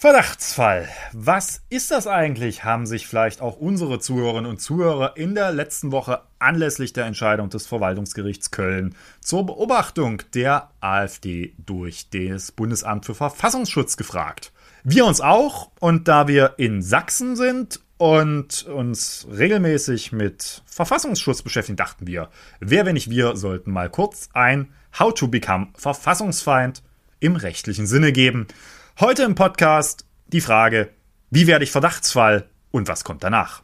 Verdachtsfall. Was ist das eigentlich? Haben sich vielleicht auch unsere Zuhörerinnen und Zuhörer in der letzten Woche anlässlich der Entscheidung des Verwaltungsgerichts Köln zur Beobachtung der AfD durch das Bundesamt für Verfassungsschutz gefragt. Wir uns auch und da wir in Sachsen sind und uns regelmäßig mit Verfassungsschutz beschäftigen, dachten wir, wer wenn nicht wir, sollten mal kurz ein How to Become Verfassungsfeind im rechtlichen Sinne geben. Heute im Podcast die Frage, wie werde ich Verdachtsfall und was kommt danach?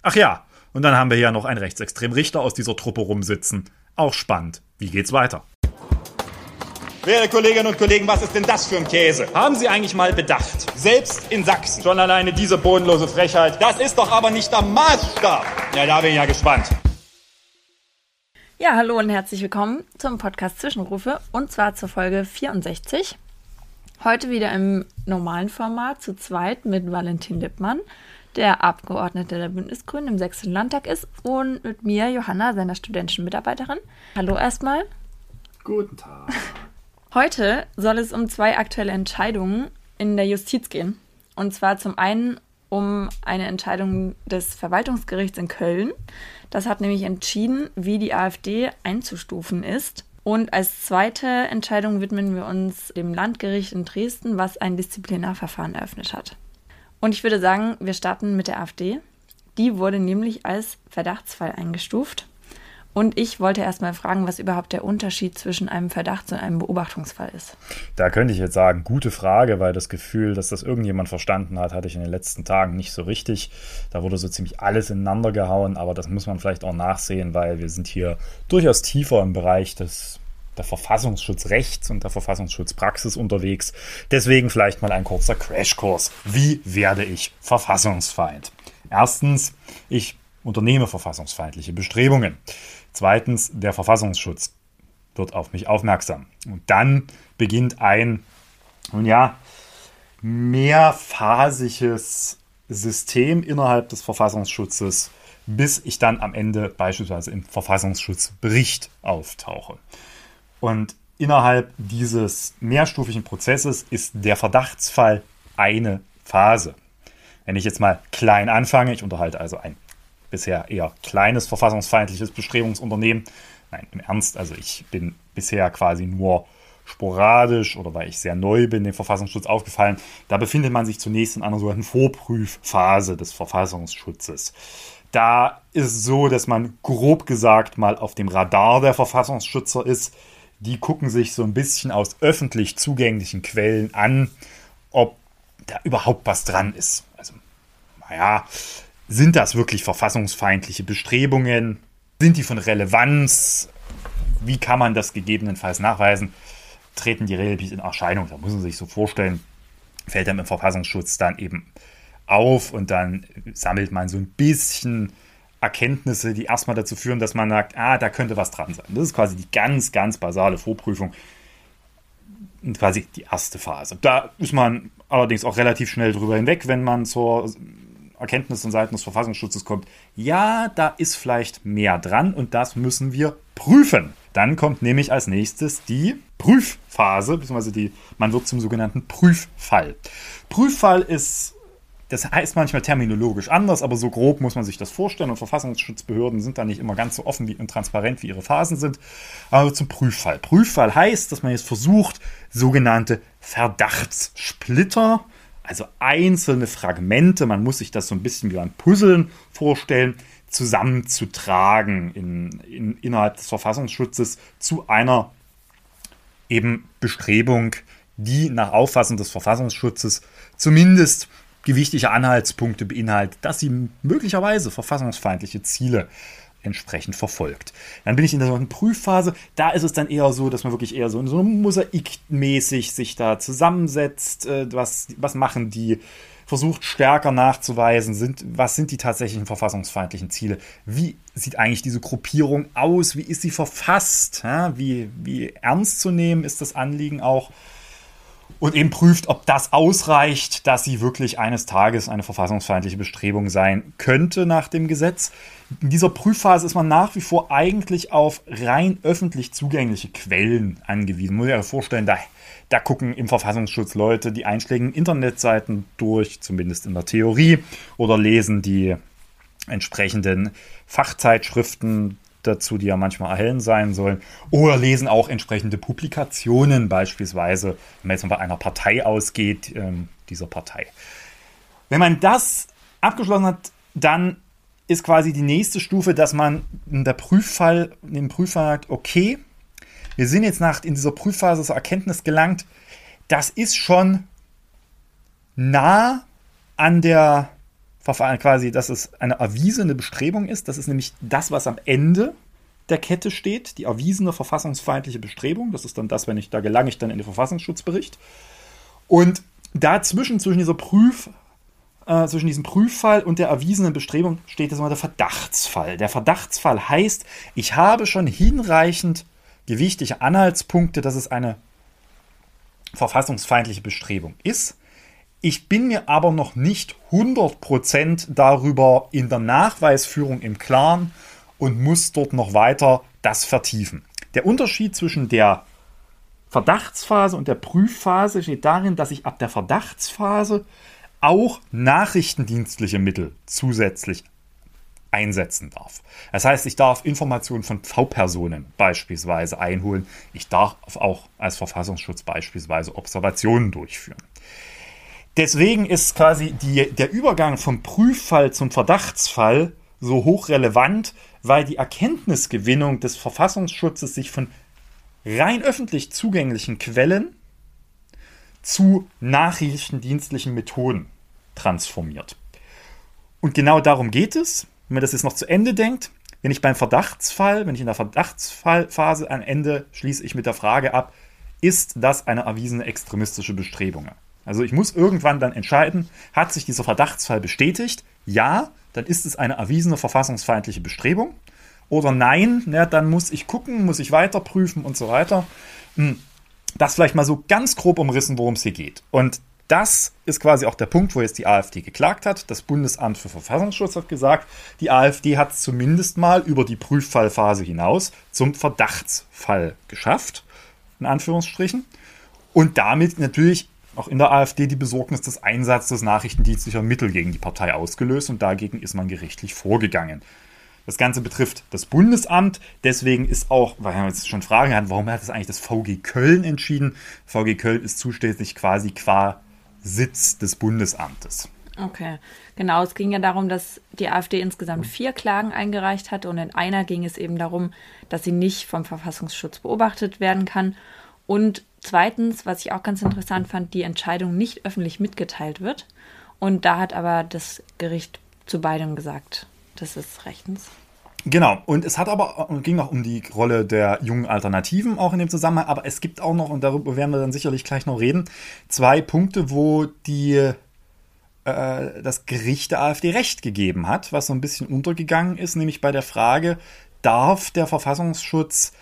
Ach ja, und dann haben wir hier noch einen rechtsextremen Richter aus dieser Truppe rumsitzen. Auch spannend. Wie geht's weiter? Werte Kolleginnen und Kollegen, was ist denn das für ein Käse? Haben Sie eigentlich mal bedacht? Selbst in Sachsen. Schon alleine diese bodenlose Frechheit. Das ist doch aber nicht der Maßstab. Ja, da bin ich ja gespannt. Ja, hallo und herzlich willkommen zum Podcast Zwischenrufe und zwar zur Folge 64. Heute wieder im normalen Format zu zweit mit Valentin Lippmann, der Abgeordnete der Bündnisgrünen im Sächsischen Landtag ist, und mit mir, Johanna, seiner studentischen Mitarbeiterin. Hallo erstmal. Guten Tag. Heute soll es um zwei aktuelle Entscheidungen in der Justiz gehen. Und zwar zum einen um eine Entscheidung des Verwaltungsgerichts in Köln. Das hat nämlich entschieden, wie die AfD einzustufen ist und als zweite Entscheidung widmen wir uns dem Landgericht in Dresden, was ein Disziplinarverfahren eröffnet hat. Und ich würde sagen, wir starten mit der AfD. Die wurde nämlich als Verdachtsfall eingestuft. Und ich wollte erstmal fragen, was überhaupt der Unterschied zwischen einem Verdachts- und einem Beobachtungsfall ist. Da könnte ich jetzt sagen, gute Frage, weil das Gefühl, dass das irgendjemand verstanden hat, hatte ich in den letzten Tagen nicht so richtig. Da wurde so ziemlich alles ineinander gehauen, aber das muss man vielleicht auch nachsehen, weil wir sind hier durchaus tiefer im Bereich des der Verfassungsschutzrechts und der Verfassungsschutzpraxis unterwegs. Deswegen vielleicht mal ein kurzer Crashkurs. Wie werde ich Verfassungsfeind? Erstens, ich unternehme verfassungsfeindliche Bestrebungen. Zweitens, der Verfassungsschutz wird auf mich aufmerksam. Und dann beginnt ein, nun ja, mehrphasiges System innerhalb des Verfassungsschutzes, bis ich dann am Ende beispielsweise im Verfassungsschutzbericht auftauche. Und innerhalb dieses mehrstufigen Prozesses ist der Verdachtsfall eine Phase. Wenn ich jetzt mal klein anfange, ich unterhalte also ein bisher eher kleines verfassungsfeindliches Bestrebungsunternehmen. Nein, im Ernst, also ich bin bisher quasi nur sporadisch oder weil ich sehr neu bin, dem Verfassungsschutz aufgefallen. Da befindet man sich zunächst in einer sogenannten Vorprüfphase des Verfassungsschutzes. Da ist es so, dass man grob gesagt mal auf dem Radar der Verfassungsschützer ist. Die gucken sich so ein bisschen aus öffentlich zugänglichen Quellen an, ob da überhaupt was dran ist. Also, naja, sind das wirklich verfassungsfeindliche Bestrebungen? Sind die von Relevanz? Wie kann man das gegebenenfalls nachweisen? Treten die relativ in Erscheinung? Da muss man sich so vorstellen, fällt einem im Verfassungsschutz dann eben auf und dann sammelt man so ein bisschen Erkenntnisse, die erstmal dazu führen, dass man sagt, ah, da könnte was dran sein. Das ist quasi die ganz, ganz basale Vorprüfung und quasi die erste Phase. Da ist man allerdings auch relativ schnell drüber hinweg, wenn man zur Erkenntnis von Seiten des Verfassungsschutzes kommt, ja, da ist vielleicht mehr dran und das müssen wir prüfen. Dann kommt nämlich als nächstes die Prüfphase, beziehungsweise die, man wird zum sogenannten Prüffall. Prüffall ist, das heißt manchmal terminologisch anders, aber so grob muss man sich das vorstellen und Verfassungsschutzbehörden sind da nicht immer ganz so offen und transparent, wie ihre Phasen sind. Aber zum Prüffall. Prüffall heißt, dass man jetzt versucht, sogenannte Verdachtssplitter also einzelne Fragmente, man muss sich das so ein bisschen wie ein Puzzeln vorstellen, zusammenzutragen in, in, innerhalb des Verfassungsschutzes zu einer eben Bestrebung, die nach Auffassung des Verfassungsschutzes zumindest gewichtige Anhaltspunkte beinhaltet, dass sie möglicherweise verfassungsfeindliche Ziele entsprechend verfolgt. Dann bin ich in der sogenannten Prüfphase. Da ist es dann eher so, dass man wirklich eher so so Mosaikmäßig sich da zusammensetzt. Äh, was, was machen die? Versucht stärker nachzuweisen, sind, was sind die tatsächlichen verfassungsfeindlichen Ziele? Wie sieht eigentlich diese Gruppierung aus? Wie ist sie verfasst? Wie, wie ernst zu nehmen ist das Anliegen auch? Und eben prüft, ob das ausreicht, dass sie wirklich eines Tages eine verfassungsfeindliche Bestrebung sein könnte nach dem Gesetz. In dieser Prüfphase ist man nach wie vor eigentlich auf rein öffentlich zugängliche Quellen angewiesen. Muss ich mir vorstellen, da, da gucken im Verfassungsschutz Leute die einschlägigen Internetseiten durch, zumindest in der Theorie, oder lesen die entsprechenden Fachzeitschriften dazu, die ja manchmal erhellen sein sollen, oder lesen auch entsprechende Publikationen, beispielsweise, wenn man jetzt bei einer Partei ausgeht, ähm, dieser Partei. Wenn man das abgeschlossen hat, dann ist quasi die nächste Stufe, dass man in der Prüffall, in dem Prüffall sagt, okay, wir sind jetzt nach, in dieser Prüfphase zur Erkenntnis gelangt, das ist schon nah an der Quasi, dass es eine erwiesene Bestrebung ist. Das ist nämlich das, was am Ende der Kette steht, die erwiesene verfassungsfeindliche Bestrebung. Das ist dann das, wenn ich, da gelange ich dann in den Verfassungsschutzbericht. Und dazwischen, zwischen dieser Prüf, äh, zwischen diesem Prüffall und der erwiesenen Bestrebung steht jetzt mal der Verdachtsfall. Der Verdachtsfall heißt, ich habe schon hinreichend gewichtige Anhaltspunkte, dass es eine verfassungsfeindliche Bestrebung ist. Ich bin mir aber noch nicht 100% darüber in der Nachweisführung im Klaren und muss dort noch weiter das vertiefen. Der Unterschied zwischen der Verdachtsphase und der Prüfphase steht darin, dass ich ab der Verdachtsphase auch nachrichtendienstliche Mittel zusätzlich einsetzen darf. Das heißt, ich darf Informationen von V-Personen beispielsweise einholen. Ich darf auch als Verfassungsschutz beispielsweise Observationen durchführen. Deswegen ist quasi die, der Übergang vom Prüffall zum Verdachtsfall so hochrelevant, weil die Erkenntnisgewinnung des Verfassungsschutzes sich von rein öffentlich zugänglichen Quellen zu nachrichtendienstlichen Methoden transformiert. Und genau darum geht es, wenn man das jetzt noch zu Ende denkt. Wenn ich beim Verdachtsfall, wenn ich in der Verdachtsfallphase am Ende schließe ich mit der Frage ab, ist das eine erwiesene extremistische Bestrebung? Also ich muss irgendwann dann entscheiden, hat sich dieser Verdachtsfall bestätigt? Ja, dann ist es eine erwiesene verfassungsfeindliche Bestrebung. Oder nein, ja, dann muss ich gucken, muss ich weiter prüfen und so weiter. Hm, das vielleicht mal so ganz grob umrissen, worum es hier geht. Und das ist quasi auch der Punkt, wo jetzt die AfD geklagt hat. Das Bundesamt für Verfassungsschutz hat gesagt, die AfD hat es zumindest mal über die Prüffallphase hinaus zum Verdachtsfall geschafft, in Anführungsstrichen. Und damit natürlich auch in der AfD die Besorgnis des Einsatzes nachrichtendienstlicher Mittel gegen die Partei ausgelöst und dagegen ist man gerichtlich vorgegangen. Das Ganze betrifft das Bundesamt, deswegen ist auch, weil man jetzt schon Fragen hat, warum hat es eigentlich das VG Köln entschieden? VG Köln ist zuständig quasi qua Sitz des Bundesamtes. Okay, genau. Es ging ja darum, dass die AfD insgesamt vier Klagen eingereicht hatte und in einer ging es eben darum, dass sie nicht vom Verfassungsschutz beobachtet werden kann und zweitens, was ich auch ganz interessant fand, die Entscheidung nicht öffentlich mitgeteilt wird. Und da hat aber das Gericht zu beidem gesagt, das ist rechtens. Genau, und es hat aber ging auch um die Rolle der jungen Alternativen auch in dem Zusammenhang, aber es gibt auch noch, und darüber werden wir dann sicherlich gleich noch reden, zwei Punkte, wo die äh, das Gericht der AfD recht gegeben hat, was so ein bisschen untergegangen ist, nämlich bei der Frage, darf der Verfassungsschutz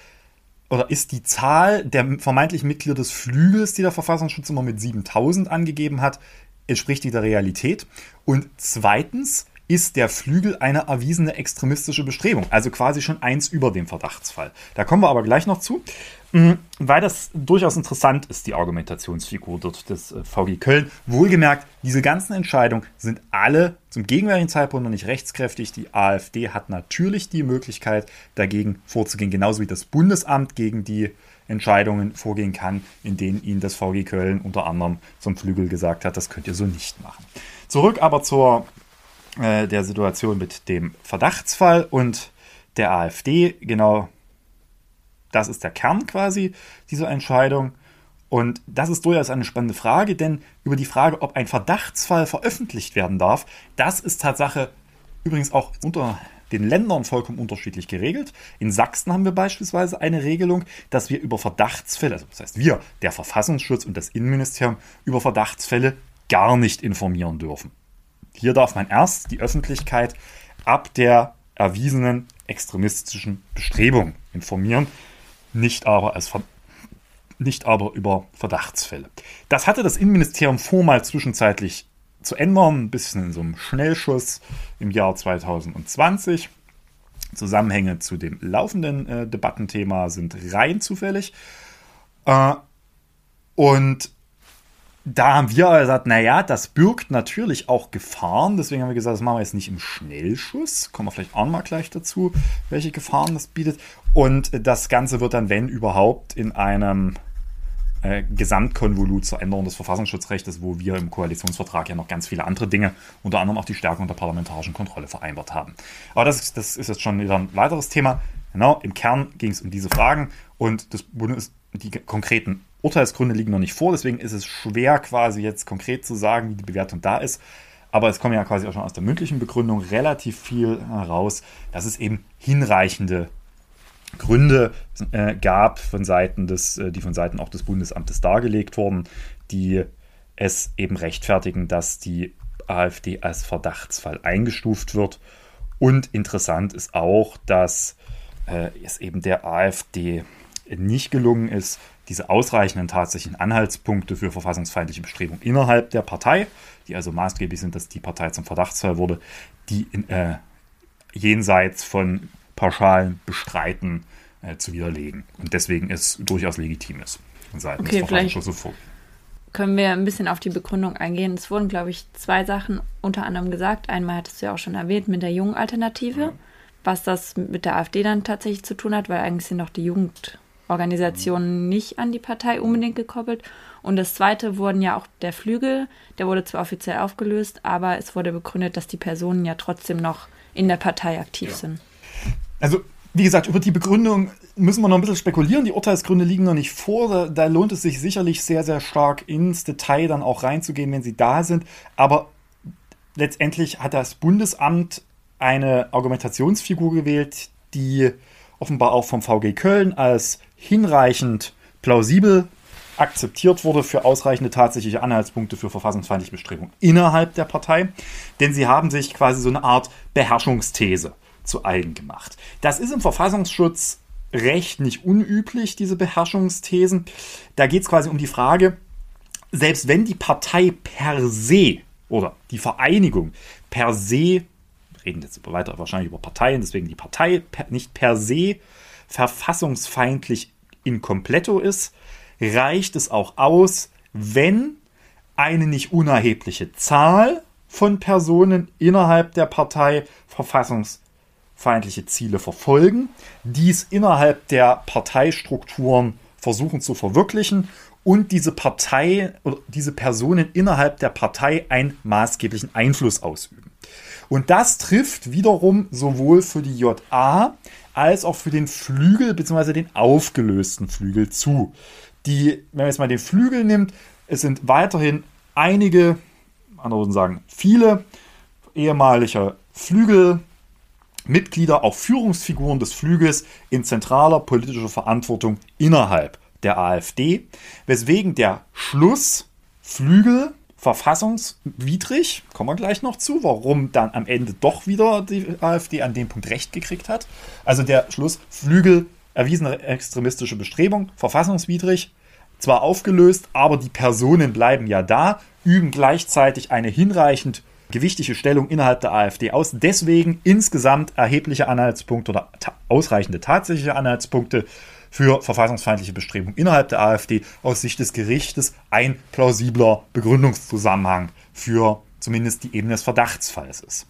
oder ist die Zahl der vermeintlichen Mitglieder des Flügels, die der Verfassungsschutz immer mit 7000 angegeben hat, entspricht die der Realität? Und zweitens, ist der Flügel eine erwiesene extremistische Bestrebung, also quasi schon eins über dem Verdachtsfall. Da kommen wir aber gleich noch zu, mm, weil das durchaus interessant ist, die Argumentationsfigur des äh, VG Köln. Wohlgemerkt, diese ganzen Entscheidungen sind alle zum gegenwärtigen Zeitpunkt noch nicht rechtskräftig. Die AfD hat natürlich die Möglichkeit, dagegen vorzugehen, genauso wie das Bundesamt gegen die Entscheidungen vorgehen kann, in denen ihnen das VG Köln unter anderem zum Flügel gesagt hat, das könnt ihr so nicht machen. Zurück aber zur äh, der Situation mit dem Verdachtsfall und der AfD. Genau das ist der Kern quasi dieser Entscheidung. Und das ist durchaus eine spannende Frage, denn über die Frage, ob ein Verdachtsfall veröffentlicht werden darf, das ist Tatsache übrigens auch unter den Ländern vollkommen unterschiedlich geregelt. In Sachsen haben wir beispielsweise eine Regelung, dass wir über Verdachtsfälle, also das heißt wir, der Verfassungsschutz und das Innenministerium, über Verdachtsfälle gar nicht informieren dürfen. Hier darf man erst die Öffentlichkeit ab der erwiesenen extremistischen Bestrebung informieren, nicht aber als, nicht aber über Verdachtsfälle. Das hatte das Innenministerium vor, mal zwischenzeitlich zu ändern, ein bisschen in so einem Schnellschuss im Jahr 2020. Zusammenhänge zu dem laufenden äh, Debattenthema sind rein zufällig. Äh, und da haben wir gesagt, naja, das birgt natürlich auch Gefahren. Deswegen haben wir gesagt, das machen wir jetzt nicht im Schnellschuss. Kommen wir vielleicht auch mal gleich dazu, welche Gefahren das bietet. Und das Ganze wird dann, wenn überhaupt, in einem äh, Gesamtkonvolut zur Änderung des Verfassungsschutzrechts, wo wir im Koalitionsvertrag ja noch ganz viele andere Dinge, unter anderem auch die Stärkung der parlamentarischen Kontrolle vereinbart haben. Aber das, das ist jetzt schon wieder ein weiteres Thema. Genau, im Kern ging es um diese Fragen und das Bundes, die konkreten Urteilsgründe liegen noch nicht vor, deswegen ist es schwer quasi jetzt konkret zu sagen, wie die Bewertung da ist. Aber es kommt ja quasi auch schon aus der mündlichen Begründung relativ viel heraus, dass es eben hinreichende Gründe äh, gab von Seiten des, äh, die von Seiten auch des Bundesamtes dargelegt wurden, die es eben rechtfertigen, dass die AfD als Verdachtsfall eingestuft wird. Und interessant ist auch, dass äh, es eben der AfD nicht gelungen ist, diese ausreichenden tatsächlichen Anhaltspunkte für verfassungsfeindliche Bestrebungen innerhalb der Partei, die also maßgeblich sind, dass die Partei zum Verdachtsfall wurde, die in, äh, jenseits von pauschalen Bestreiten äh, zu widerlegen. Und deswegen ist durchaus legitim ist, seitens okay, des Verfassungsschutzes vor. Können wir ein bisschen auf die Begründung eingehen? Es wurden, glaube ich, zwei Sachen unter anderem gesagt. Einmal hattest du ja auch schon erwähnt mit der jungen Alternative, ja. was das mit der AfD dann tatsächlich zu tun hat, weil eigentlich sind noch die Jugend Organisationen nicht an die Partei unbedingt gekoppelt. Und das zweite wurden ja auch der Flügel, der wurde zwar offiziell aufgelöst, aber es wurde begründet, dass die Personen ja trotzdem noch in der Partei aktiv ja. sind. Also, wie gesagt, über die Begründung müssen wir noch ein bisschen spekulieren. Die Urteilsgründe liegen noch nicht vor. Da, da lohnt es sich sicherlich sehr, sehr stark ins Detail dann auch reinzugehen, wenn sie da sind. Aber letztendlich hat das Bundesamt eine Argumentationsfigur gewählt, die offenbar auch vom VG Köln als hinreichend plausibel akzeptiert wurde für ausreichende tatsächliche Anhaltspunkte für verfassungsfeindliche Bestrebungen innerhalb der Partei. Denn sie haben sich quasi so eine Art Beherrschungsthese zu eigen gemacht. Das ist im Verfassungsschutz recht nicht unüblich, diese Beherrschungsthesen. Da geht es quasi um die Frage, selbst wenn die Partei per se oder die Vereinigung per se, wir reden jetzt weiter wahrscheinlich über Parteien, deswegen die Partei nicht per se verfassungsfeindlich in completto ist, reicht es auch aus, wenn eine nicht unerhebliche Zahl von Personen innerhalb der Partei verfassungsfeindliche Ziele verfolgen, dies innerhalb der Parteistrukturen versuchen zu verwirklichen und diese Partei oder diese Personen innerhalb der Partei einen maßgeblichen Einfluss ausüben. Und das trifft wiederum sowohl für die JA als auch für den Flügel bzw. den aufgelösten Flügel zu. Die, wenn man jetzt mal den Flügel nimmt, es sind weiterhin einige, andere sagen viele ehemalige Flügelmitglieder, auch Führungsfiguren des Flügels in zentraler politischer Verantwortung innerhalb der AfD, weswegen der Schluss Flügel verfassungswidrig, kommen wir gleich noch zu, warum dann am Ende doch wieder die AfD an dem Punkt recht gekriegt hat. Also der Schluss, Flügel, erwiesene extremistische Bestrebung, verfassungswidrig, zwar aufgelöst, aber die Personen bleiben ja da, üben gleichzeitig eine hinreichend gewichtige Stellung innerhalb der AfD aus. Deswegen insgesamt erhebliche Anhaltspunkte oder ta ausreichende tatsächliche Anhaltspunkte für verfassungsfeindliche Bestrebungen innerhalb der AfD aus Sicht des Gerichtes ein plausibler Begründungszusammenhang für zumindest die Ebene des Verdachtsfalls ist.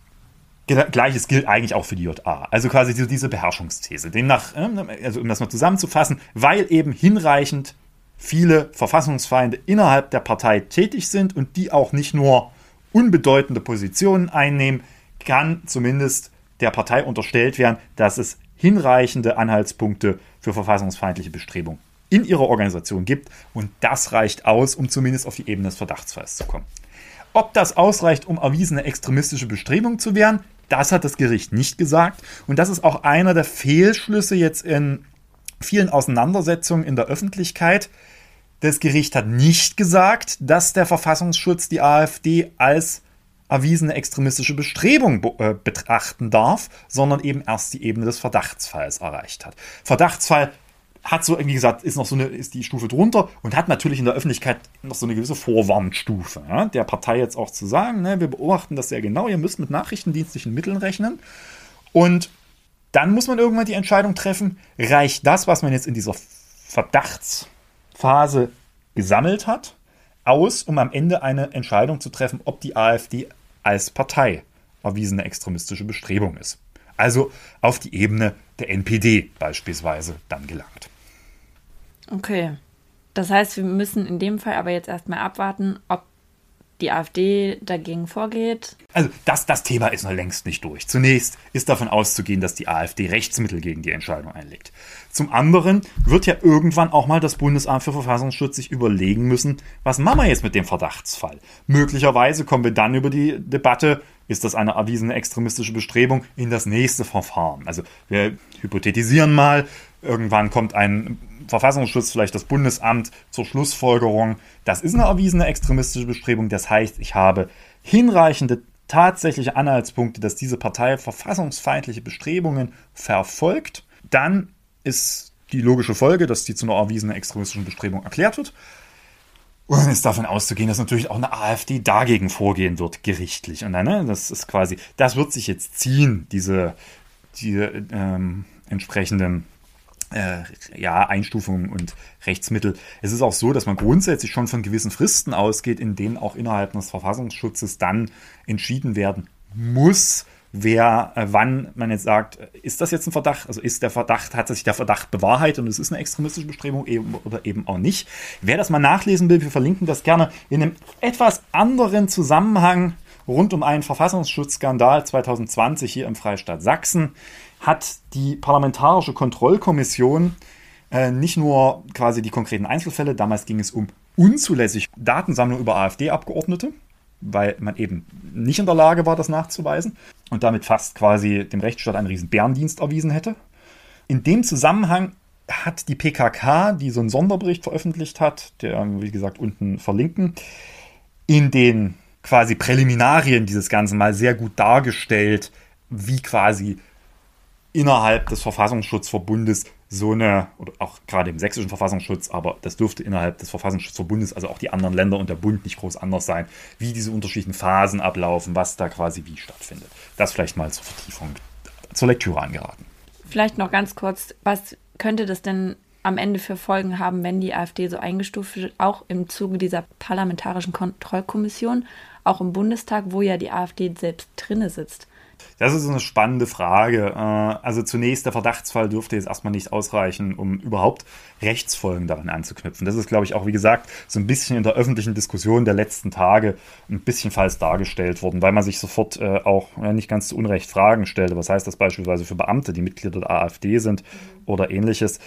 Gleiches gilt eigentlich auch für die JA. Also quasi diese Beherrschungsthese. Demnach, ähm, also um das mal zusammenzufassen, weil eben hinreichend viele Verfassungsfeinde innerhalb der Partei tätig sind und die auch nicht nur unbedeutende Positionen einnehmen, kann zumindest der Partei unterstellt werden, dass es hinreichende Anhaltspunkte für verfassungsfeindliche Bestrebungen in ihrer Organisation gibt. Und das reicht aus, um zumindest auf die Ebene des Verdachtsfalls zu kommen. Ob das ausreicht, um erwiesene extremistische Bestrebungen zu werden, das hat das Gericht nicht gesagt. Und das ist auch einer der Fehlschlüsse jetzt in vielen Auseinandersetzungen in der Öffentlichkeit. Das Gericht hat nicht gesagt, dass der Verfassungsschutz die AfD als erwiesene extremistische Bestrebung äh, betrachten darf, sondern eben erst die Ebene des Verdachtsfalls erreicht hat. Verdachtsfall hat so, wie gesagt, ist noch so eine, ist die Stufe drunter und hat natürlich in der Öffentlichkeit noch so eine gewisse Vorwarnstufe. Ja, der Partei jetzt auch zu sagen, ne, wir beobachten das sehr genau, ihr müsst mit nachrichtendienstlichen Mitteln rechnen. Und dann muss man irgendwann die Entscheidung treffen, reicht das, was man jetzt in dieser Verdachtsphase gesammelt hat, aus, um am Ende eine Entscheidung zu treffen, ob die AfD als Partei erwiesene extremistische Bestrebung ist. Also auf die Ebene der NPD beispielsweise dann gelangt. Okay. Das heißt, wir müssen in dem Fall aber jetzt erstmal abwarten, ob die AfD dagegen vorgeht. Also das, das Thema ist noch längst nicht durch. Zunächst ist davon auszugehen, dass die AfD Rechtsmittel gegen die Entscheidung einlegt. Zum anderen wird ja irgendwann auch mal das Bundesamt für Verfassungsschutz sich überlegen müssen, was machen wir jetzt mit dem Verdachtsfall? Möglicherweise kommen wir dann über die Debatte, ist das eine erwiesene extremistische Bestrebung, in das nächste Verfahren. Also wir hypothetisieren mal, irgendwann kommt ein Verfassungsschutz, vielleicht das Bundesamt zur Schlussfolgerung, das ist eine erwiesene extremistische Bestrebung. Das heißt, ich habe hinreichende tatsächliche Anhaltspunkte, dass diese Partei verfassungsfeindliche Bestrebungen verfolgt. Dann ist die logische Folge, dass die zu einer erwiesenen extremistischen Bestrebung erklärt wird. Und dann ist davon auszugehen, dass natürlich auch eine AfD dagegen vorgehen wird, gerichtlich. Und dann, ne, das ist quasi, das wird sich jetzt ziehen, diese, diese ähm, entsprechenden äh, ja, Einstufungen und Rechtsmittel. Es ist auch so, dass man grundsätzlich schon von gewissen Fristen ausgeht, in denen auch innerhalb des Verfassungsschutzes dann entschieden werden muss, wer, äh, wann man jetzt sagt, ist das jetzt ein Verdacht? Also ist der Verdacht, hat sich der Verdacht bewahrheitet und es ist eine extremistische Bestrebung eben, oder eben auch nicht. Wer das mal nachlesen will, wir verlinken das gerne in einem etwas anderen Zusammenhang rund um einen Verfassungsschutzskandal 2020 hier im Freistaat Sachsen hat die Parlamentarische Kontrollkommission äh, nicht nur quasi die konkreten Einzelfälle, damals ging es um unzulässig Datensammlung über AfD-Abgeordnete, weil man eben nicht in der Lage war, das nachzuweisen und damit fast quasi dem Rechtsstaat einen riesen Bärendienst erwiesen hätte. In dem Zusammenhang hat die PKK, die so einen Sonderbericht veröffentlicht hat, der, wie gesagt, unten verlinken, in den quasi Präliminarien dieses Ganzen mal sehr gut dargestellt, wie quasi innerhalb des Verfassungsschutzverbundes so eine, oder auch gerade im sächsischen Verfassungsschutz, aber das dürfte innerhalb des Verfassungsschutzverbundes, also auch die anderen Länder und der Bund nicht groß anders sein, wie diese unterschiedlichen Phasen ablaufen, was da quasi wie stattfindet. Das vielleicht mal zur Vertiefung, zur Lektüre angeraten. Vielleicht noch ganz kurz, was könnte das denn am Ende für Folgen haben, wenn die AfD so eingestuft wird, auch im Zuge dieser parlamentarischen Kontrollkommission, auch im Bundestag, wo ja die AfD selbst drinne sitzt? Das ist eine spannende Frage. Äh, also zunächst, der Verdachtsfall dürfte jetzt erstmal nicht ausreichen, um überhaupt Rechtsfolgen daran anzuknüpfen. Das ist, glaube ich, auch, wie gesagt, so ein bisschen in der öffentlichen Diskussion der letzten Tage ein bisschen falsch dargestellt worden, weil man sich sofort äh, auch nicht ganz zu Unrecht Fragen stellte. Was heißt das beispielsweise für Beamte, die Mitglieder der AfD sind oder ähnliches?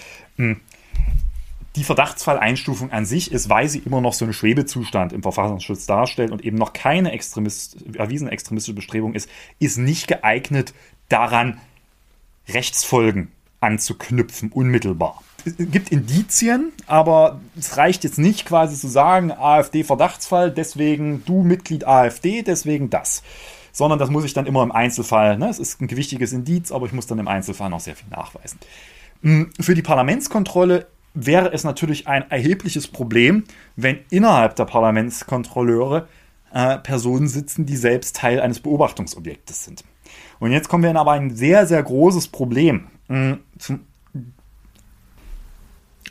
Die Verdachtsfalleinstufung an sich ist, weil sie immer noch so einen Schwebezustand im Verfassungsschutz darstellt und eben noch keine Extremist, erwiesene extremistische Bestrebung ist, ist nicht geeignet, daran Rechtsfolgen anzuknüpfen, unmittelbar. Es gibt Indizien, aber es reicht jetzt nicht quasi zu sagen, AfD-Verdachtsfall, deswegen du Mitglied AfD, deswegen das. Sondern das muss ich dann immer im Einzelfall, ne? es ist ein gewichtiges Indiz, aber ich muss dann im Einzelfall noch sehr viel nachweisen. Hm, für die Parlamentskontrolle wäre es natürlich ein erhebliches Problem, wenn innerhalb der Parlamentskontrolleure äh, Personen sitzen, die selbst Teil eines Beobachtungsobjektes sind. Und jetzt kommen wir in aber ein sehr, sehr großes Problem. Äh,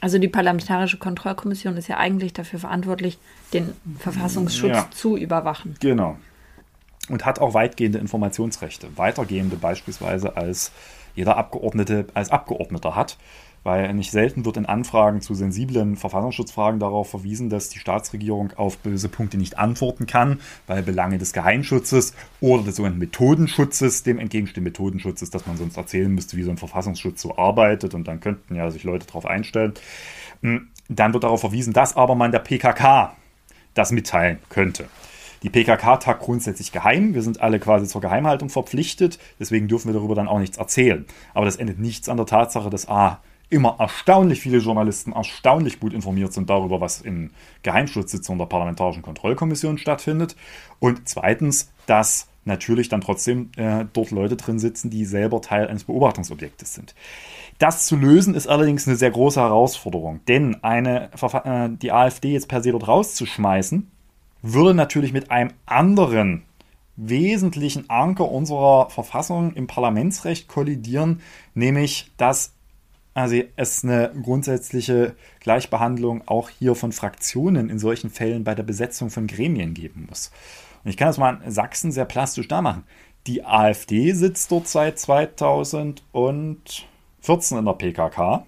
also die Parlamentarische Kontrollkommission ist ja eigentlich dafür verantwortlich, den Verfassungsschutz ja, zu überwachen. Genau. Und hat auch weitgehende Informationsrechte, weitergehende beispielsweise als jeder Abgeordnete als Abgeordneter hat weil nicht selten wird in Anfragen zu sensiblen Verfassungsschutzfragen darauf verwiesen, dass die Staatsregierung auf böse Punkte nicht antworten kann, weil Belange des Geheimschutzes oder des sogenannten Methodenschutzes, dem entgegenstehen Methodenschutzes, dass man sonst erzählen müsste, wie so ein Verfassungsschutz so arbeitet und dann könnten ja sich Leute darauf einstellen. Hm, dann wird darauf verwiesen, dass aber man der PKK das mitteilen könnte. Die PKK tagt grundsätzlich geheim. Wir sind alle quasi zur Geheimhaltung verpflichtet. Deswegen dürfen wir darüber dann auch nichts erzählen. Aber das endet nichts an der Tatsache, dass A, immer erstaunlich viele Journalisten erstaunlich gut informiert sind darüber, was in Geheimschutzsitzungen der Parlamentarischen Kontrollkommission stattfindet. Und zweitens, dass natürlich dann trotzdem äh, dort Leute drin sitzen, die selber Teil eines Beobachtungsobjektes sind. Das zu lösen ist allerdings eine sehr große Herausforderung, denn eine, äh, die AfD jetzt per se dort rauszuschmeißen, würde natürlich mit einem anderen wesentlichen Anker unserer Verfassung im Parlamentsrecht kollidieren, nämlich dass also es eine grundsätzliche Gleichbehandlung auch hier von Fraktionen in solchen Fällen bei der Besetzung von Gremien geben muss. Und ich kann das mal in Sachsen sehr plastisch da machen. Die AfD sitzt dort seit 2014 in der PKK.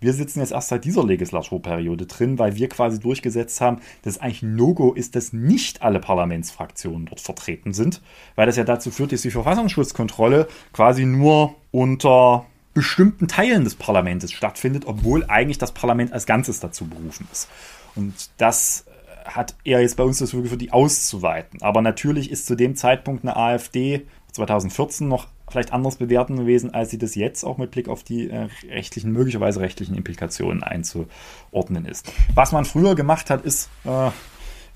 Wir sitzen jetzt erst seit dieser Legislaturperiode drin, weil wir quasi durchgesetzt haben, dass eigentlich ein No-Go ist, dass nicht alle Parlamentsfraktionen dort vertreten sind, weil das ja dazu führt, dass die Verfassungsschutzkontrolle quasi nur unter bestimmten Teilen des Parlaments stattfindet, obwohl eigentlich das Parlament als Ganzes dazu berufen ist. Und das äh, hat er jetzt bei uns das für die auszuweiten. Aber natürlich ist zu dem Zeitpunkt eine AfD 2014 noch vielleicht anders bewerten gewesen, als sie das jetzt auch mit Blick auf die äh, rechtlichen, möglicherweise rechtlichen Implikationen einzuordnen ist. Was man früher gemacht hat, ist äh,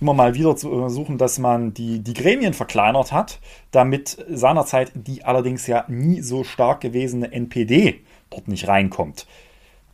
immer mal wieder zu versuchen, dass man die, die Gremien verkleinert hat, damit seinerzeit die allerdings ja nie so stark gewesene NPD dort nicht reinkommt.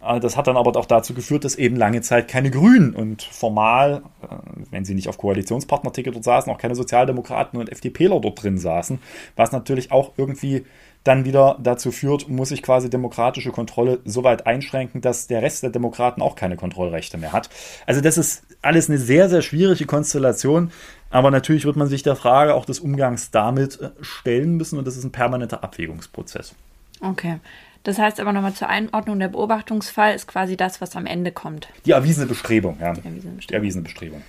Äh, das hat dann aber auch dazu geführt, dass eben lange Zeit keine Grünen und formal, äh, wenn sie nicht auf Koalitionspartnerticket dort saßen, auch keine Sozialdemokraten und FDPler dort drin saßen, was natürlich auch irgendwie dann wieder dazu führt, muss sich quasi demokratische Kontrolle so weit einschränken, dass der Rest der Demokraten auch keine Kontrollrechte mehr hat. Also das ist alles eine sehr, sehr schwierige Konstellation. Aber natürlich wird man sich der Frage auch des Umgangs damit äh, stellen müssen und das ist ein permanenter Abwägungsprozess. Okay. Das heißt aber nochmal zur Einordnung, der Beobachtungsfall ist quasi das, was am Ende kommt. Die erwiesene Bestrebung, ja. Die erwiesene Bestrebung. Die erwiesene Bestrebung.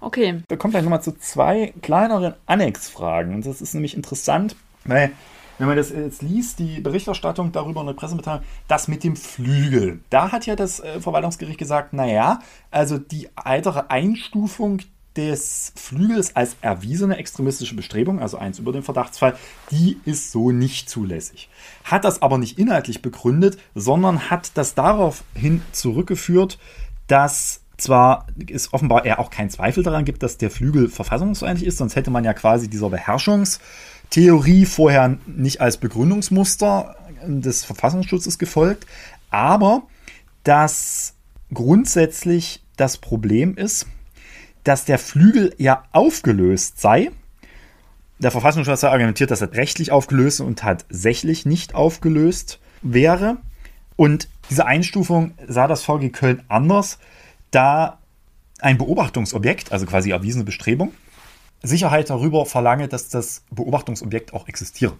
Okay. Wir kommen gleich nochmal zu zwei kleineren Annexfragen. Und das ist nämlich interessant, weil wenn man das jetzt liest, die Berichterstattung darüber in der Pressemitteilung, das mit dem Flügel. Da hat ja das äh, Verwaltungsgericht gesagt, naja, also die weitere Einstufung des Flügels als erwiesene extremistische Bestrebung, also eins über den Verdachtsfall, die ist so nicht zulässig. Hat das aber nicht inhaltlich begründet, sondern hat das daraufhin zurückgeführt, dass zwar es offenbar eher auch kein Zweifel daran gibt, dass der Flügel verfassungsfeindlich ist, sonst hätte man ja quasi dieser Beherrschungstheorie vorher nicht als Begründungsmuster des Verfassungsschutzes gefolgt, aber dass grundsätzlich das Problem ist, dass der Flügel ja aufgelöst sei. Der Verfassungsschutz argumentiert, dass er rechtlich aufgelöst und tatsächlich nicht aufgelöst wäre. Und diese Einstufung sah das VG Köln anders, da ein Beobachtungsobjekt, also quasi erwiesene Bestrebung, Sicherheit darüber verlange, dass das Beobachtungsobjekt auch existiere.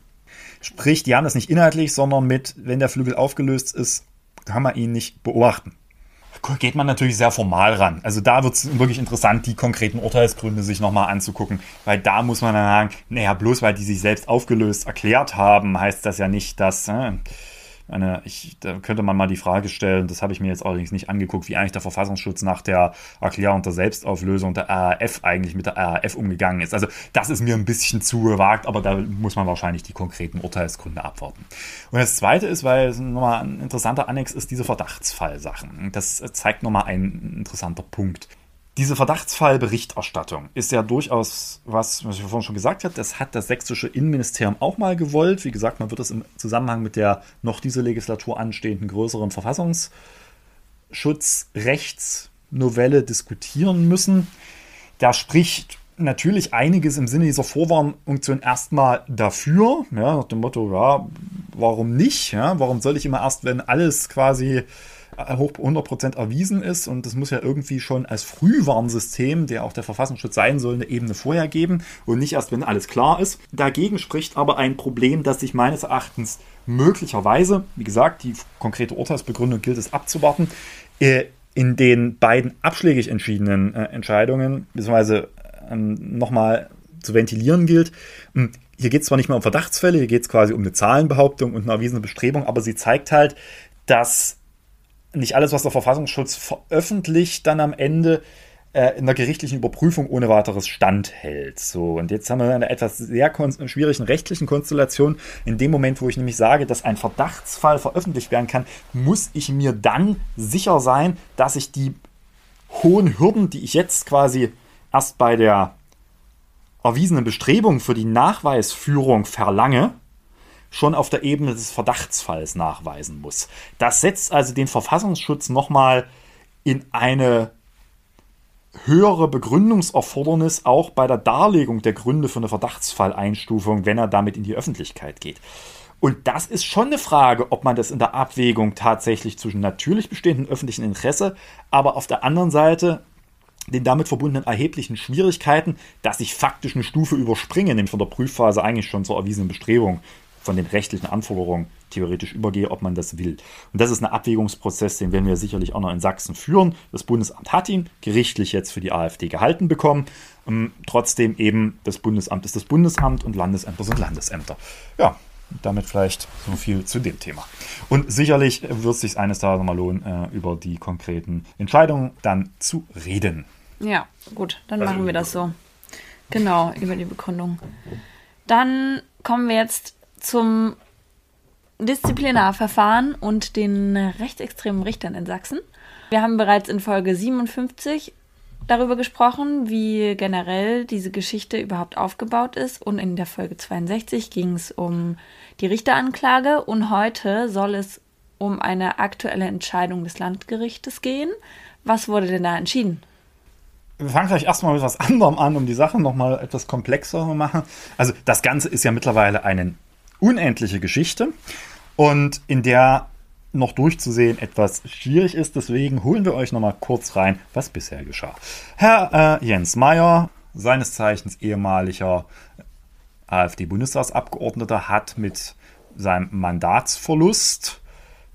Sprich, die haben das nicht inhaltlich, sondern mit, wenn der Flügel aufgelöst ist, kann man ihn nicht beobachten geht man natürlich sehr formal ran. Also da wird es wirklich interessant, die konkreten Urteilsgründe sich nochmal anzugucken, weil da muss man dann sagen, naja, bloß weil die sich selbst aufgelöst erklärt haben, heißt das ja nicht, dass... Äh, eine, ich, da könnte man mal die Frage stellen, das habe ich mir jetzt allerdings nicht angeguckt, wie eigentlich der Verfassungsschutz nach der Erklärung der Selbstauflösung der RAF eigentlich mit der RAF umgegangen ist. Also das ist mir ein bisschen zu gewagt, aber da muss man wahrscheinlich die konkreten Urteilsgründe abwarten. Und das Zweite ist, weil es nochmal ein interessanter Annex ist, diese Verdachtsfallsachen. Das zeigt nochmal ein interessanter Punkt diese Verdachtsfallberichterstattung ist ja durchaus was, was ich vorhin schon gesagt habe. Das hat das sächsische Innenministerium auch mal gewollt. Wie gesagt, man wird das im Zusammenhang mit der noch diese Legislatur anstehenden größeren Verfassungsschutzrechtsnovelle diskutieren müssen. Da spricht natürlich einiges im Sinne dieser Vorwarnfunktion erstmal dafür, ja, nach dem Motto, ja, warum nicht? Ja, warum soll ich immer erst, wenn alles quasi hoch 100% erwiesen ist und das muss ja irgendwie schon als Frühwarnsystem, der auch der Verfassungsschutz sein soll, eine Ebene vorher geben und nicht erst, wenn alles klar ist. Dagegen spricht aber ein Problem, das sich meines Erachtens möglicherweise, wie gesagt, die konkrete Urteilsbegründung gilt es abzuwarten, äh, in den beiden abschlägig entschiedenen äh, Entscheidungen, beziehungsweise ähm, nochmal zu ventilieren gilt. Hm, hier geht es zwar nicht mehr um Verdachtsfälle, hier geht es quasi um eine Zahlenbehauptung und eine erwiesene Bestrebung, aber sie zeigt halt, dass nicht alles, was der Verfassungsschutz veröffentlicht, dann am Ende äh, in der gerichtlichen Überprüfung ohne weiteres standhält. So, und jetzt haben wir eine etwas sehr schwierigen rechtlichen Konstellation. In dem Moment, wo ich nämlich sage, dass ein Verdachtsfall veröffentlicht werden kann, muss ich mir dann sicher sein, dass ich die hohen Hürden, die ich jetzt quasi erst bei der erwiesenen Bestrebungen für die Nachweisführung verlange, schon auf der Ebene des Verdachtsfalls nachweisen muss. Das setzt also den Verfassungsschutz nochmal in eine höhere Begründungserfordernis auch bei der Darlegung der Gründe für eine Verdachtsfalleinstufung, wenn er damit in die Öffentlichkeit geht. Und das ist schon eine Frage, ob man das in der Abwägung tatsächlich zwischen natürlich bestehendem öffentlichen Interesse, aber auf der anderen Seite den damit verbundenen erheblichen Schwierigkeiten, dass ich faktisch eine Stufe überspringe, nämlich von der Prüfphase eigentlich schon zur erwiesenen Bestrebung von den rechtlichen Anforderungen theoretisch übergehe, ob man das will. Und das ist ein Abwägungsprozess, den werden wir sicherlich auch noch in Sachsen führen. Das Bundesamt hat ihn gerichtlich jetzt für die AfD gehalten bekommen. Ähm, trotzdem eben, das Bundesamt ist das Bundesamt und Landesämter sind Landesämter. Ja, damit vielleicht so viel zu dem Thema. Und sicherlich wird es sich eines Tages nochmal lohnen, äh, über die konkreten Entscheidungen dann zu reden. Ja, gut, dann also machen wir das so. Genau, über die Begründung. Dann kommen wir jetzt zum Disziplinarverfahren und den rechtsextremen Richtern in Sachsen. Wir haben bereits in Folge 57 darüber gesprochen, wie generell diese Geschichte überhaupt aufgebaut ist. Und in der Folge 62 ging es um die Richteranklage. Und heute soll es um eine aktuelle Entscheidung des Landgerichtes gehen. Was wurde denn da entschieden? Wir fangen vielleicht erstmal mit was anderem an, um die Sache nochmal etwas komplexer zu machen. Also das Ganze ist ja mittlerweile eine unendliche Geschichte und in der noch durchzusehen etwas schwierig ist. Deswegen holen wir euch nochmal kurz rein, was bisher geschah. Herr äh, Jens Meyer, seines Zeichens ehemaliger AfD-Bundestagsabgeordneter, hat mit seinem Mandatsverlust,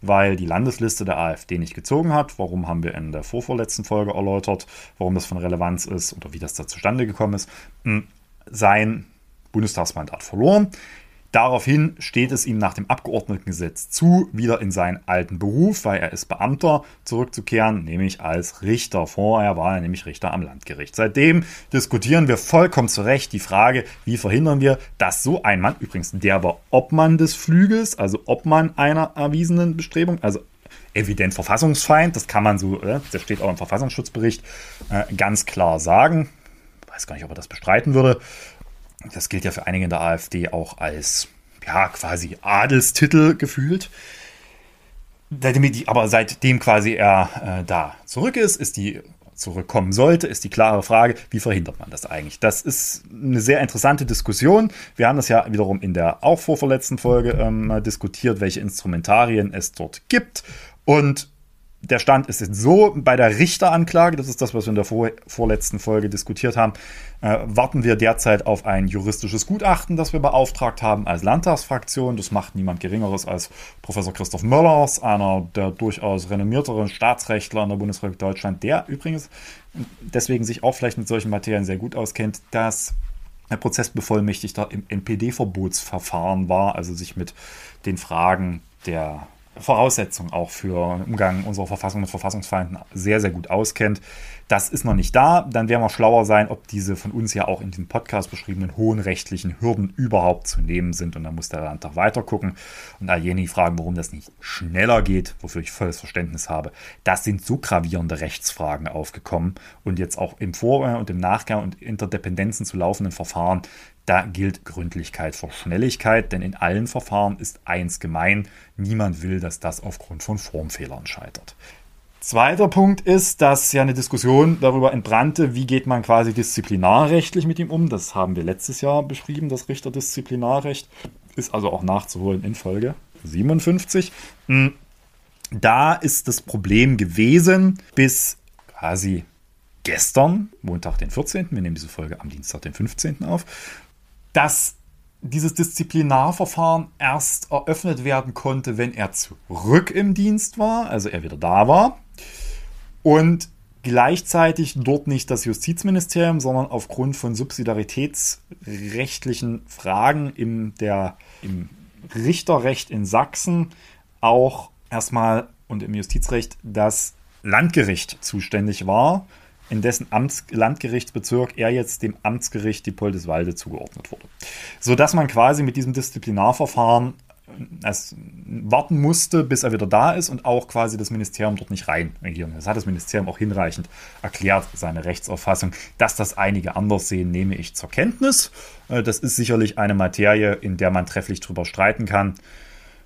weil die Landesliste der AfD nicht gezogen hat, warum haben wir in der vorvorletzten Folge erläutert, warum das von Relevanz ist oder wie das da zustande gekommen ist, sein Bundestagsmandat verloren. Daraufhin steht es ihm nach dem Abgeordnetengesetz zu, wieder in seinen alten Beruf, weil er ist Beamter, zurückzukehren, nämlich als Richter. Vorher war er nämlich Richter am Landgericht. Seitdem diskutieren wir vollkommen zu Recht die Frage, wie verhindern wir, dass so ein Mann, übrigens der war Obmann des Flügels, also Obmann einer erwiesenen Bestrebung, also evident Verfassungsfeind, das kann man so, äh, das steht auch im Verfassungsschutzbericht, äh, ganz klar sagen. Ich weiß gar nicht, ob er das bestreiten würde das gilt ja für einige in der AfD auch als ja, quasi Adelstitel gefühlt. Aber seitdem quasi er äh, da zurück ist, ist die zurückkommen sollte, ist die klare Frage, wie verhindert man das eigentlich? Das ist eine sehr interessante Diskussion. Wir haben das ja wiederum in der auch vorverletzten Folge ähm, diskutiert, welche Instrumentarien es dort gibt. Und der Stand ist jetzt so, bei der Richteranklage, das ist das, was wir in der vor, vorletzten Folge diskutiert haben, äh, warten wir derzeit auf ein juristisches Gutachten, das wir beauftragt haben als Landtagsfraktion. Das macht niemand Geringeres als Professor Christoph Möllers, einer der durchaus renommierteren Staatsrechtler in der Bundesrepublik Deutschland, der übrigens deswegen sich auch vielleicht mit solchen Materien sehr gut auskennt, dass der Prozessbevollmächtigter im NPD-Verbotsverfahren war, also sich mit den Fragen der Voraussetzung auch für den Umgang unserer Verfassung mit Verfassungsfeinden sehr, sehr gut auskennt. Das ist noch nicht da. Dann werden wir schlauer sein, ob diese von uns ja auch in dem Podcast beschriebenen hohen rechtlichen Hürden überhaupt zu nehmen sind. Und dann muss der Landtag weiter gucken und all jene fragen, warum das nicht schneller geht, wofür ich volles Verständnis habe. Das sind so gravierende Rechtsfragen aufgekommen und jetzt auch im Vor- und im Nachgang und Interdependenzen zu laufenden Verfahren, da gilt Gründlichkeit vor Schnelligkeit, denn in allen Verfahren ist eins gemein, niemand will, dass das aufgrund von Formfehlern scheitert. Zweiter Punkt ist, dass ja eine Diskussion darüber entbrannte, wie geht man quasi disziplinarrechtlich mit ihm um. Das haben wir letztes Jahr beschrieben, das Richterdisziplinarrecht. Ist also auch nachzuholen in Folge 57. Hm, da ist das Problem gewesen, bis quasi gestern, Montag, den 14., wir nehmen diese Folge am Dienstag, den 15. auf, dass dieses Disziplinarverfahren erst eröffnet werden konnte, wenn er zurück im Dienst war, also er wieder da war. Und gleichzeitig dort nicht das Justizministerium, sondern aufgrund von subsidiaritätsrechtlichen Fragen im, der, im Richterrecht in Sachsen auch erstmal und im Justizrecht das Landgericht zuständig war in dessen Amts Landgerichtsbezirk er jetzt dem Amtsgericht Diepoldeswalde zugeordnet wurde. Sodass man quasi mit diesem Disziplinarverfahren es warten musste, bis er wieder da ist und auch quasi das Ministerium dort nicht rein regieren. Das hat das Ministerium auch hinreichend erklärt, seine Rechtsauffassung. Dass das einige anders sehen, nehme ich zur Kenntnis. Äh, das ist sicherlich eine Materie, in der man trefflich drüber streiten kann,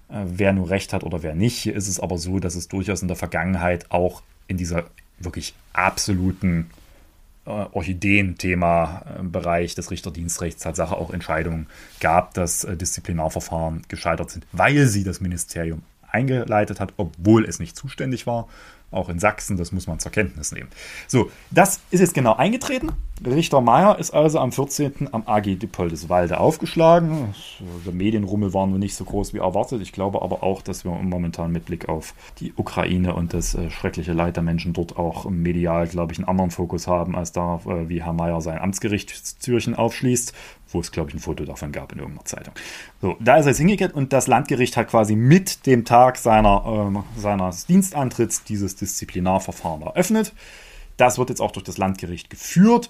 äh, wer nur Recht hat oder wer nicht. Hier ist es aber so, dass es durchaus in der Vergangenheit auch in dieser wirklich absoluten äh, Orchideen-Thema-Bereich des Richterdienstrechts Tatsache auch Entscheidungen gab, dass äh, Disziplinarverfahren gescheitert sind, weil sie das Ministerium eingeleitet hat, obwohl es nicht zuständig war auch in Sachsen, das muss man zur Kenntnis nehmen. So, das ist jetzt genau eingetreten. Richter Meyer ist also am 14. am AG Dippoldeswalde aufgeschlagen. Der Medienrummel war nur nicht so groß wie erwartet. Ich glaube aber auch, dass wir momentan mit Blick auf die Ukraine und das äh, schreckliche Leid der Menschen dort auch medial, glaube ich, einen anderen Fokus haben, als da, äh, wie Herr Meyer sein Amtsgerichtstürchen aufschließt wo es, glaube ich, ein Foto davon gab in irgendeiner Zeitung. So, da ist er jetzt hingekehrt und das Landgericht hat quasi mit dem Tag seiner, äh, seines Dienstantritts dieses Disziplinarverfahren eröffnet. Das wird jetzt auch durch das Landgericht geführt.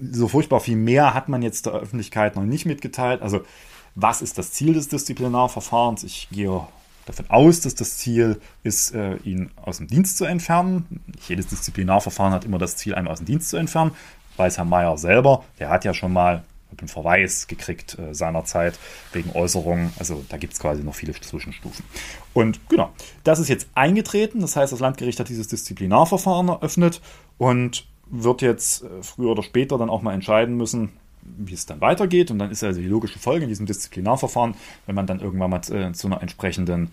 So furchtbar viel mehr hat man jetzt der Öffentlichkeit noch nicht mitgeteilt. Also, was ist das Ziel des Disziplinarverfahrens? Ich gehe davon aus, dass das Ziel ist, äh, ihn aus dem Dienst zu entfernen. Jedes Disziplinarverfahren hat immer das Ziel, einen aus dem Dienst zu entfernen. Weiß Herr Mayer selber, der hat ja schon mal einen Verweis gekriegt äh, seinerzeit wegen Äußerungen. Also da gibt es quasi noch viele Zwischenstufen. Und genau, das ist jetzt eingetreten. Das heißt, das Landgericht hat dieses Disziplinarverfahren eröffnet und wird jetzt äh, früher oder später dann auch mal entscheiden müssen, wie es dann weitergeht. Und dann ist also die logische Folge in diesem Disziplinarverfahren, wenn man dann irgendwann mal äh, zu einer entsprechenden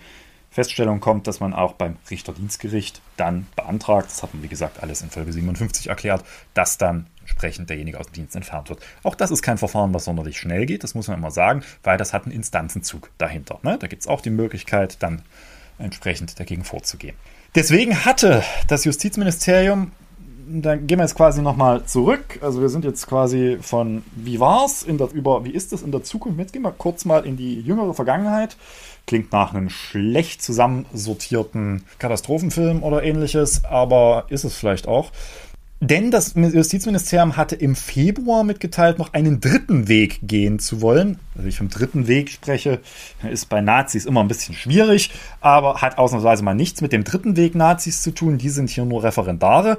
Feststellung kommt, dass man auch beim Richterdienstgericht dann beantragt, das hat man wie gesagt alles in Folge 57 erklärt, dass dann entsprechend derjenige aus dem Dienst entfernt wird. Auch das ist kein Verfahren, was sonderlich schnell geht, das muss man immer sagen, weil das hat einen Instanzenzug dahinter. Ne? Da gibt es auch die Möglichkeit, dann entsprechend dagegen vorzugehen. Deswegen hatte das Justizministerium dann gehen wir jetzt quasi nochmal zurück. Also wir sind jetzt quasi von wie war's in der, über wie ist es in der Zukunft. Jetzt gehen wir kurz mal in die jüngere Vergangenheit. Klingt nach einem schlecht zusammensortierten Katastrophenfilm oder ähnliches, aber ist es vielleicht auch. Denn das Justizministerium hatte im Februar mitgeteilt, noch einen dritten Weg gehen zu wollen. Also ich vom dritten Weg spreche, ist bei Nazis immer ein bisschen schwierig, aber hat ausnahmsweise mal nichts mit dem dritten Weg Nazis zu tun. Die sind hier nur Referendare.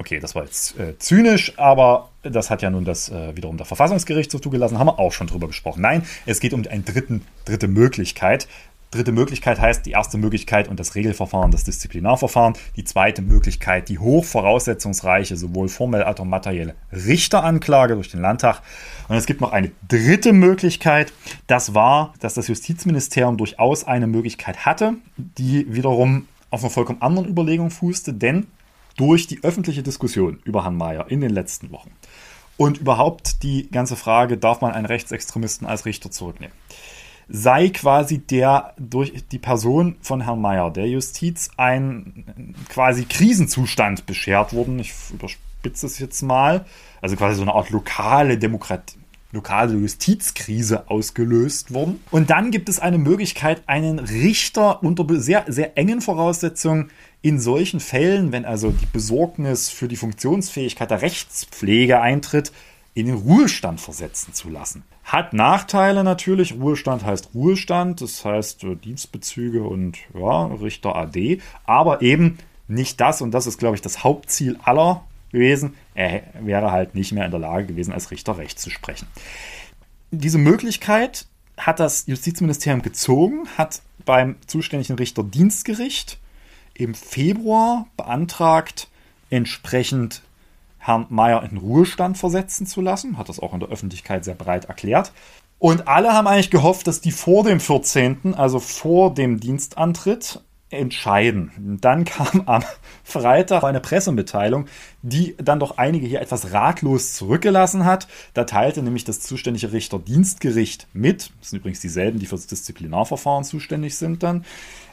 Okay, das war jetzt äh, zynisch, aber das hat ja nun das äh, wiederum der Verfassungsgericht so zugelassen, haben wir auch schon drüber gesprochen. Nein, es geht um eine dritte Möglichkeit. Dritte Möglichkeit heißt die erste Möglichkeit und das Regelverfahren, das Disziplinarverfahren. Die zweite Möglichkeit, die hochvoraussetzungsreiche, sowohl formell als auch materielle Richteranklage durch den Landtag. Und es gibt noch eine dritte Möglichkeit. Das war, dass das Justizministerium durchaus eine Möglichkeit hatte, die wiederum auf einer vollkommen anderen Überlegung fußte, denn durch die öffentliche Diskussion über Herrn Mayer in den letzten Wochen und überhaupt die ganze Frage, darf man einen Rechtsextremisten als Richter zurücknehmen, sei quasi der durch die Person von Herrn Mayer der Justiz ein quasi Krisenzustand beschert worden. Ich überspitze es jetzt mal. Also quasi so eine Art lokale Demokratie, lokale Justizkrise ausgelöst worden. Und dann gibt es eine Möglichkeit, einen Richter unter sehr, sehr engen Voraussetzungen in solchen Fällen, wenn also die Besorgnis für die Funktionsfähigkeit der Rechtspflege eintritt, in den Ruhestand versetzen zu lassen. Hat Nachteile natürlich. Ruhestand heißt Ruhestand, das heißt äh, Dienstbezüge und ja, Richter AD, aber eben nicht das, und das ist, glaube ich, das Hauptziel aller gewesen. Er wäre halt nicht mehr in der Lage gewesen, als Richter Recht zu sprechen. Diese Möglichkeit hat das Justizministerium gezogen, hat beim zuständigen Richterdienstgericht im Februar beantragt, entsprechend Herrn Mayer in Ruhestand versetzen zu lassen, hat das auch in der Öffentlichkeit sehr breit erklärt. Und alle haben eigentlich gehofft, dass die vor dem 14., also vor dem Dienstantritt, entscheiden. Dann kam am Freitag eine Pressemitteilung, die dann doch einige hier etwas ratlos zurückgelassen hat. Da teilte nämlich das zuständige Richterdienstgericht mit, das sind übrigens dieselben, die für das Disziplinarverfahren zuständig sind dann,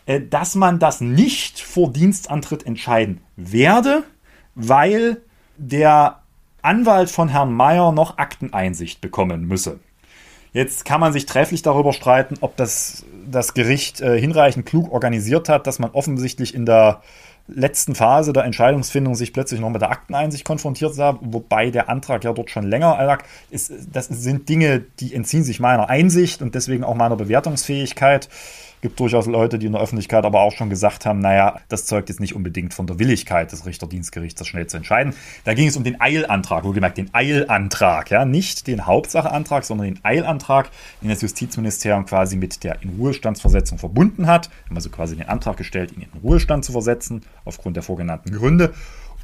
äh, dass man das nicht vor Dienstantritt entscheiden werde, weil der Anwalt von Herrn Mayer noch Akteneinsicht bekommen müsse. Jetzt kann man sich trefflich darüber streiten, ob das, das Gericht äh, hinreichend klug organisiert hat, dass man offensichtlich in der letzten Phase der Entscheidungsfindung sich plötzlich noch mit der Akteneinsicht konfrontiert sah, wobei der Antrag ja dort schon länger lag. Ist, das sind Dinge, die entziehen sich meiner Einsicht und deswegen auch meiner Bewertungsfähigkeit gibt durchaus Leute, die in der Öffentlichkeit aber auch schon gesagt haben, naja, das zeugt jetzt nicht unbedingt von der Willigkeit des Richterdienstgerichts, das schnell zu entscheiden. Da ging es um den Eilantrag, wohlgemerkt den Eilantrag, ja, nicht den Hauptsacheantrag, sondern den Eilantrag, den das Justizministerium quasi mit der Inruhestandsversetzung verbunden hat. Wir haben also quasi den Antrag gestellt, ihn in den Ruhestand zu versetzen, aufgrund der vorgenannten Gründe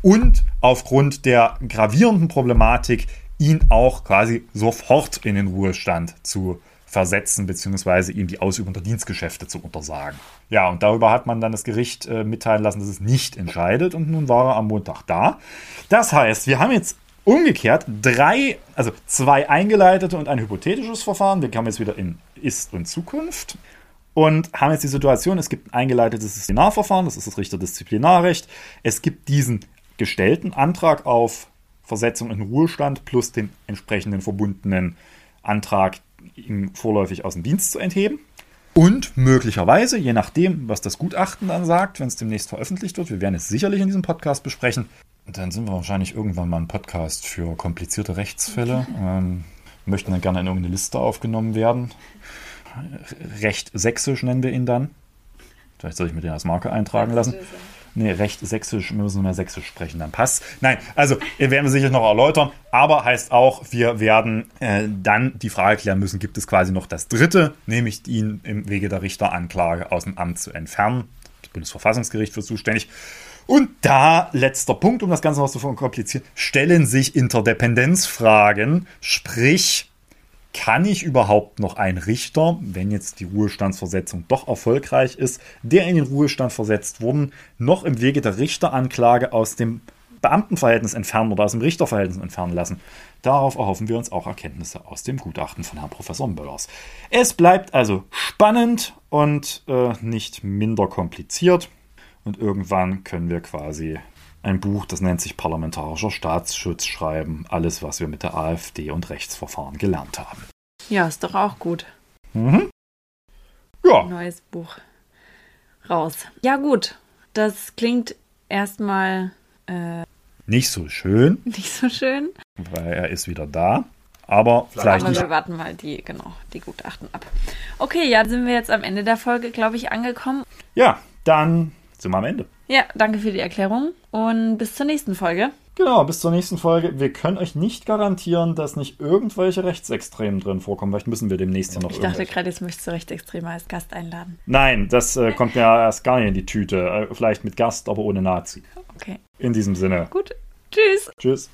und aufgrund der gravierenden Problematik, ihn auch quasi sofort in den Ruhestand zu versetzen versetzen, beziehungsweise ihm die Ausübung der Dienstgeschäfte zu untersagen. Ja, und darüber hat man dann das Gericht äh, mitteilen lassen, dass es nicht entscheidet und nun war er am Montag da. Das heißt, wir haben jetzt umgekehrt drei, also zwei eingeleitete und ein hypothetisches Verfahren. Wir kommen jetzt wieder in Ist und Zukunft und haben jetzt die Situation, es gibt ein eingeleitetes Disziplinarverfahren, das ist das Richterdisziplinarrecht. Es gibt diesen gestellten Antrag auf Versetzung in Ruhestand plus den entsprechenden verbundenen Antrag ihn vorläufig aus dem Dienst zu entheben. Und möglicherweise, je nachdem, was das Gutachten dann sagt, wenn es demnächst veröffentlicht wird, wir werden es sicherlich in diesem Podcast besprechen, dann sind wir wahrscheinlich irgendwann mal ein Podcast für komplizierte Rechtsfälle. Ähm, möchten dann gerne in irgendeine Liste aufgenommen werden. Recht sächsisch nennen wir ihn dann. Vielleicht soll ich mir den als Marke eintragen lassen. Nee, recht sächsisch, wir müssen mal sächsisch sprechen, dann passt. Nein, also werden wir sicherlich noch erläutern, aber heißt auch, wir werden äh, dann die Frage klären müssen, gibt es quasi noch das dritte, nämlich ihn im Wege der Richteranklage aus dem Amt zu entfernen. Das Bundesverfassungsgericht wird zuständig. Und da, letzter Punkt, um das Ganze noch zu verkomplizieren, stellen sich Interdependenzfragen, sprich, kann ich überhaupt noch einen Richter, wenn jetzt die Ruhestandsversetzung doch erfolgreich ist, der in den Ruhestand versetzt worden, noch im Wege der Richteranklage aus dem Beamtenverhältnis entfernen oder aus dem Richterverhältnis entfernen lassen. Darauf erhoffen wir uns auch Erkenntnisse aus dem Gutachten von Herrn Professor Möllers. Es bleibt also spannend und äh, nicht minder kompliziert. Und irgendwann können wir quasi ein Buch, das nennt sich Parlamentarischer Staatsschutz schreiben. Alles, was wir mit der AfD und Rechtsverfahren gelernt haben. Ja, ist doch auch gut. Mhm. Ja. Neues Buch raus. Ja, gut. Das klingt erstmal äh, nicht so schön. Nicht so schön. Weil er ist wieder da. Aber vielleicht. Aber wir warten mal die, genau, die Gutachten ab. Okay, ja, sind wir jetzt am Ende der Folge, glaube ich, angekommen. Ja, dann sind wir am Ende. Ja, danke für die Erklärung und bis zur nächsten Folge. Genau, bis zur nächsten Folge. Wir können euch nicht garantieren, dass nicht irgendwelche Rechtsextremen drin vorkommen. Vielleicht müssen wir demnächst ja noch Ich dachte gerade, jetzt möchtest du Rechtsextreme als Gast einladen. Nein, das äh, kommt mir erst gar nicht in die Tüte. Äh, vielleicht mit Gast, aber ohne Nazi. Okay, In diesem Sinne. gut. Tschüss. Tschüss.